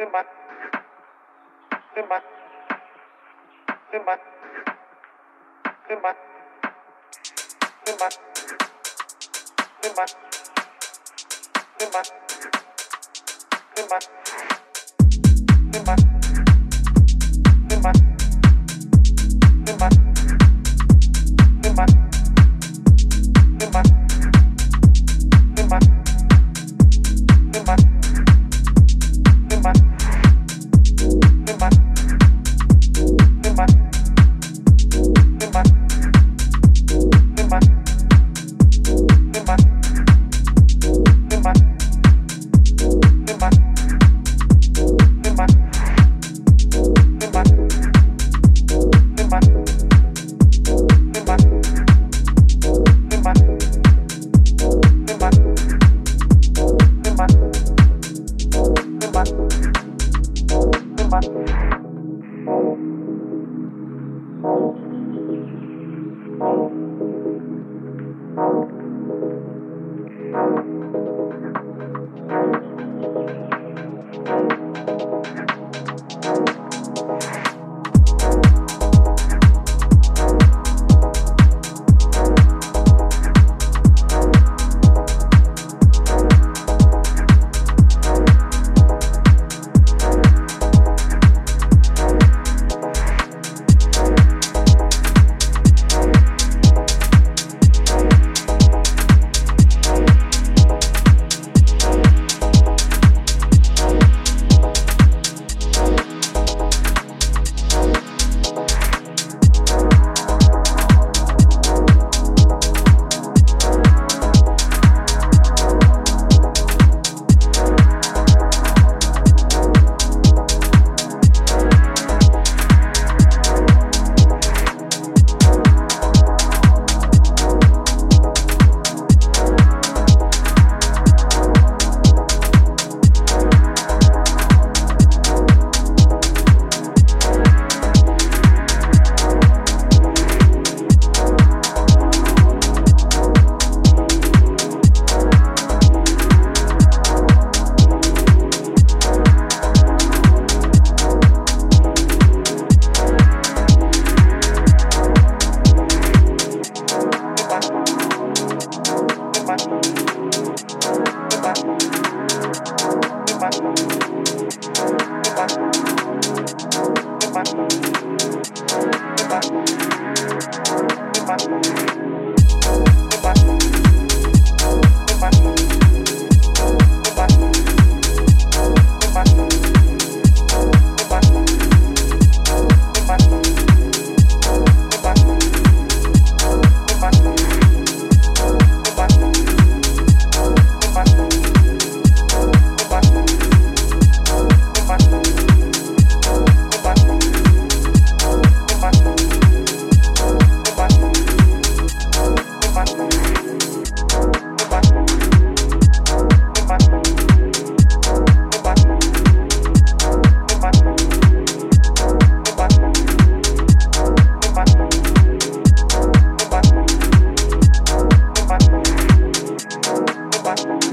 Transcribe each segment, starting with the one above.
Tembak. Tembak. Tembak. Tembak. Tembak. Tembak. Tembak. Tembak. Tembak. Tembak. Tembak. Tembak. Tembak. Goodbye.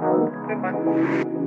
Bye.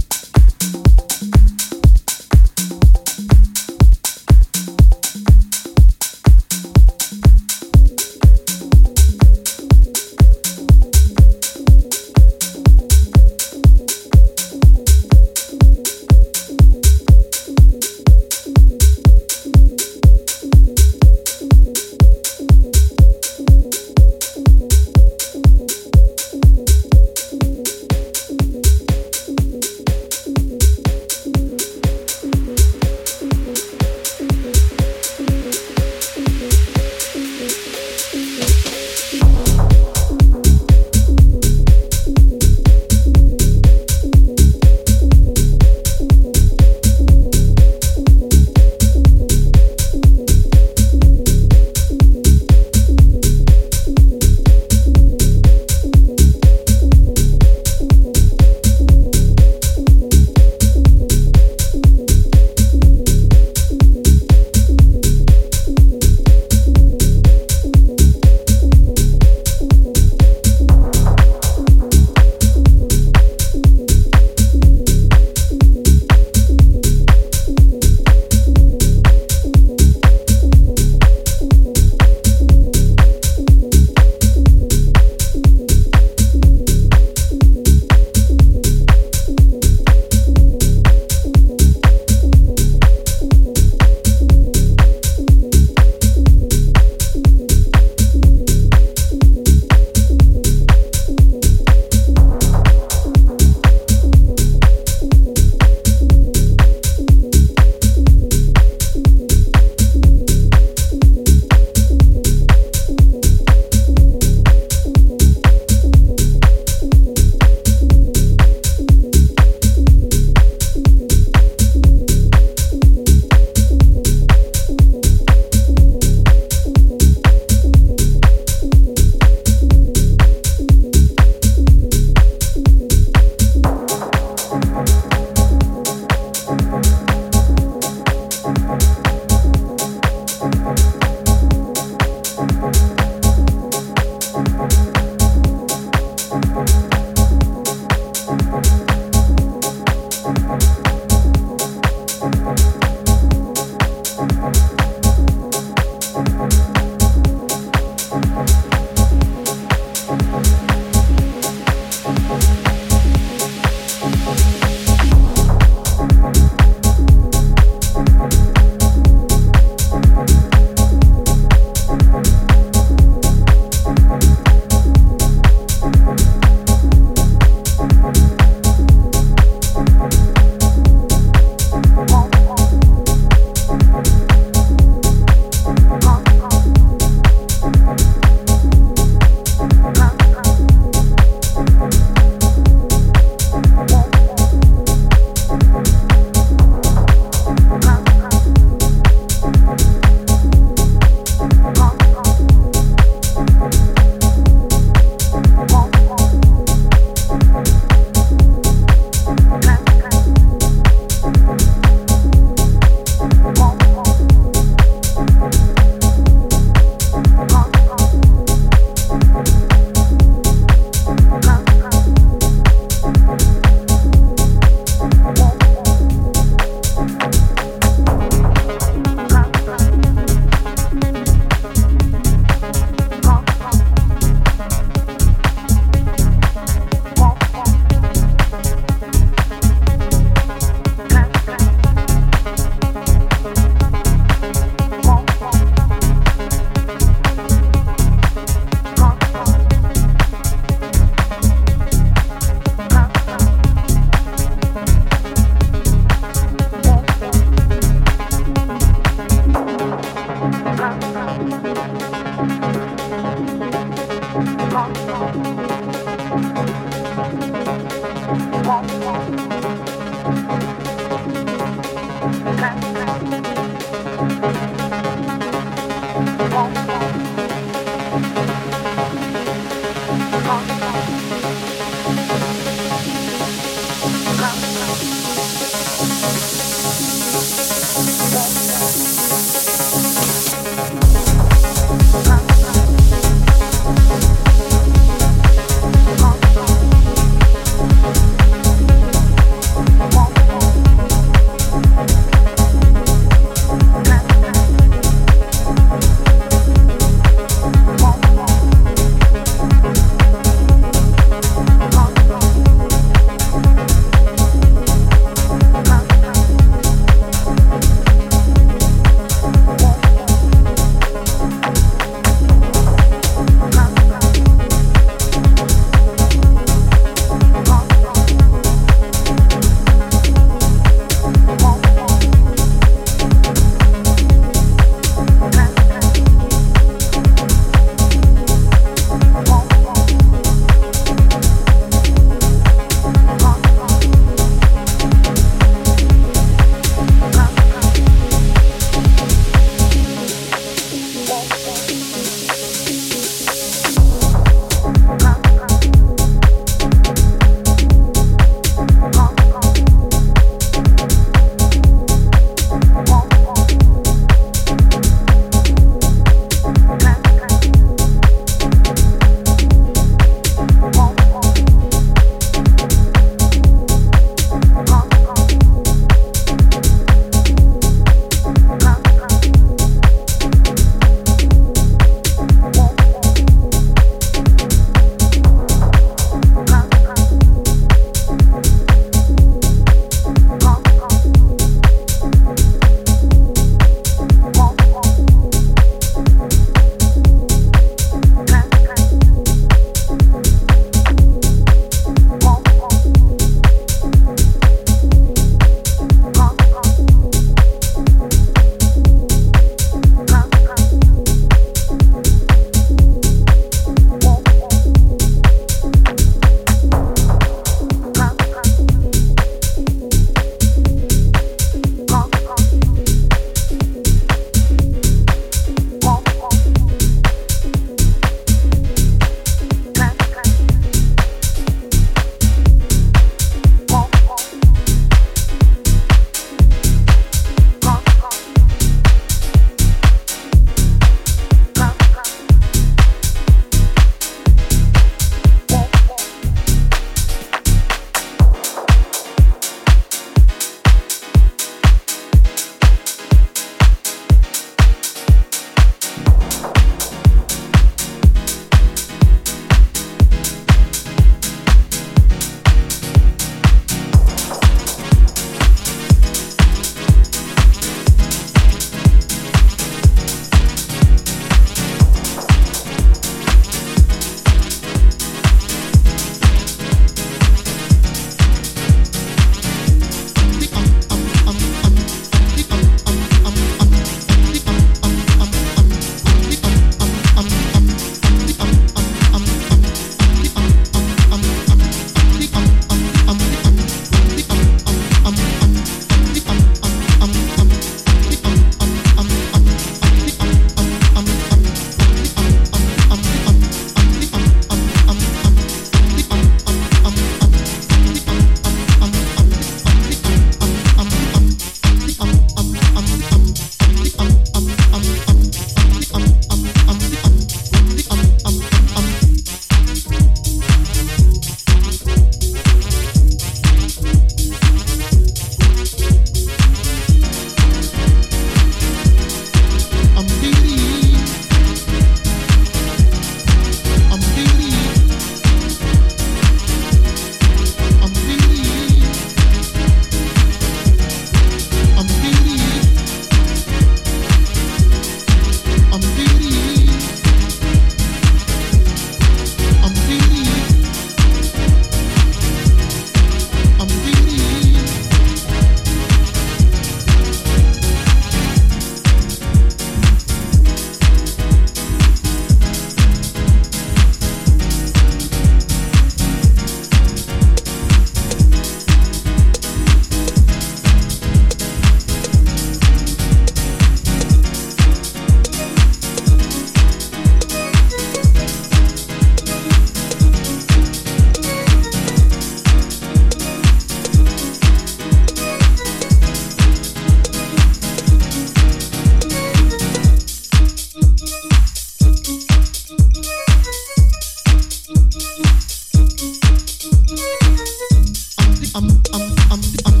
um, um, um, um.